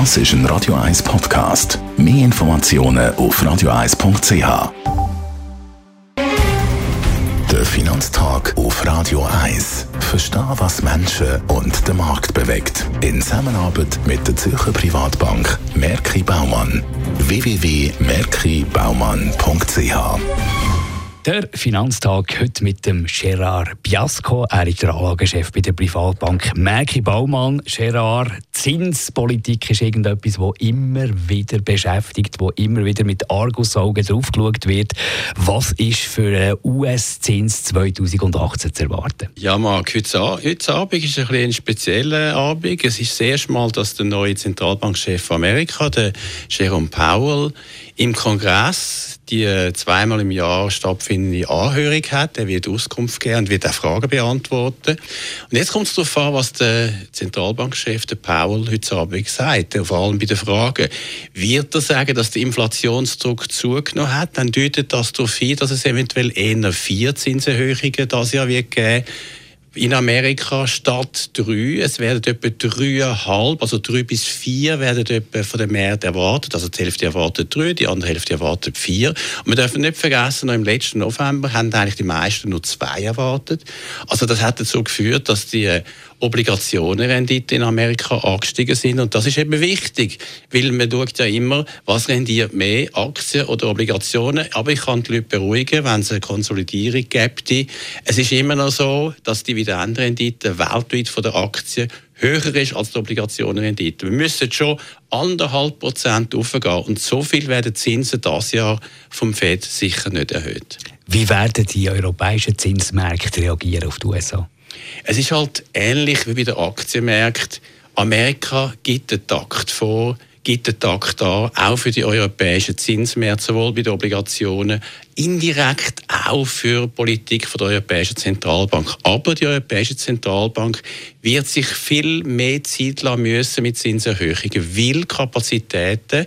Das ist ein Radio 1 Podcast. Mehr Informationen auf radio1.ch. Der Finanztag auf Radio 1. Verstehen, was Menschen und den Markt bewegt. In Zusammenarbeit mit der Zürcher Privatbank Merki Baumann. www.merkibaumann.ch der Finanztag heute mit dem Gerard Biasco. Er ist der Anlagechef bei der Privatbank Merki Baumann. Gerard, Zinspolitik ist irgendetwas, das immer wieder beschäftigt, wo immer wieder mit Argusaugen draufgeschaut wird. Was ist für einen US-Zins 2018 zu erwarten? Ja, Marc, heute, heute Abend ist ein, ein spezieller Abend. Es ist das erste Mal, dass der neue Zentralbankchef Amerika, der Jerome Powell, im Kongress die äh, zweimal im Jahr stattfindende Anhörung hat. Er wird Auskunft geben und wird auch Fragen beantworten. Und jetzt kommt es darauf an, was der Zentralbankchef der Powell heute Abend sagt. Vor allem bei den Fragen. Wird er sagen, dass der Inflationsdruck zugenommen hat? Dann deutet das darauf hin, dass es eventuell eher vier Zinserhöhungen das Jahr wird geben in Amerika statt drei. Es werden etwa dreieinhalb, also drei bis vier werden etwa von der Mehrheit erwartet. Also die Hälfte erwartet drei, die andere Hälfte erwartet vier. Und wir dürfen nicht vergessen, noch im letzten November haben eigentlich die meisten nur zwei erwartet. Also das hat dazu geführt, dass die Obligationenrendite in Amerika angestiegen sind. Und das ist eben wichtig, weil man schaut ja immer, was rendiert mehr, Aktien oder Obligationen. Aber ich kann die Leute beruhigen, wenn es eine Konsolidierung gibt. Es ist immer noch so, dass die Dividendenrendite weltweit von der Aktie höher ist als die Obligationenrendite. Wir müssen schon anderthalb Prozent aufgehen und so viel werden die Zinsen dieses Jahr vom Fed sicher nicht erhöht. Wie werden die europäischen Zinsmärkte reagieren auf die USA? Es ist halt ähnlich wie bei den Aktienmärkten. Amerika gibt den Takt vor, gibt den Takt an, auch für die europäischen Zinsmärkte, sowohl bei den Obligationen, indirekt auch für die Politik von der Europäischen Zentralbank. Aber die Europäische Zentralbank wird sich viel mehr Zeit lassen müssen mit Zinserhöhungen, weil Kapazitäten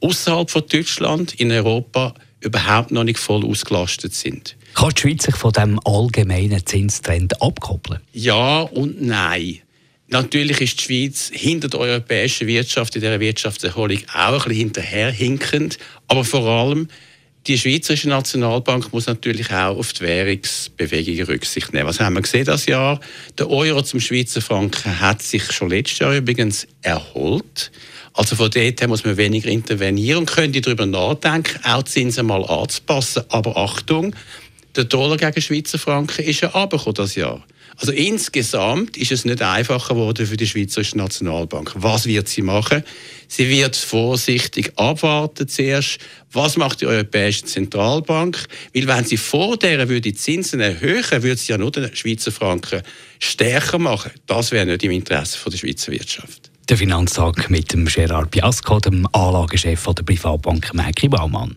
außerhalb von Deutschland in Europa überhaupt noch nicht voll ausgelastet sind. Kann die Schweiz sich von dem allgemeinen Zinstrend abkoppeln? Ja und nein. Natürlich ist die Schweiz hinter der europäischen Wirtschaft, in dieser Wirtschaftserholung auch ein bisschen hinterherhinkend. Aber vor allem, die Schweizerische Nationalbank muss natürlich auch auf die Währungsbewegungen Rücksicht nehmen. Was haben wir gesehen das Jahr? Der Euro zum Schweizer Franken hat sich schon letztes Jahr übrigens erholt. Also von dort her muss man weniger intervenieren und könnte darüber nachdenken, auch die Zinsen mal anzupassen. Aber Achtung, der Dollar gegen Schweizer Franken ist ja runtergekommen das Jahr. Also insgesamt ist es nicht einfacher geworden für die Schweizerische Nationalbank. Was wird sie machen? Sie wird vorsichtig abwarten zuerst. Was macht die Europäische Zentralbank? Weil wenn sie vor der würde die Zinsen erhöhen, würde sie ja nur den Schweizer Franken stärker machen. Das wäre nicht im Interesse der Schweizer Wirtschaft. Der Finanztag mit dem Gerard Piasco, dem Anlagechef der Privatbank Merki Baumann.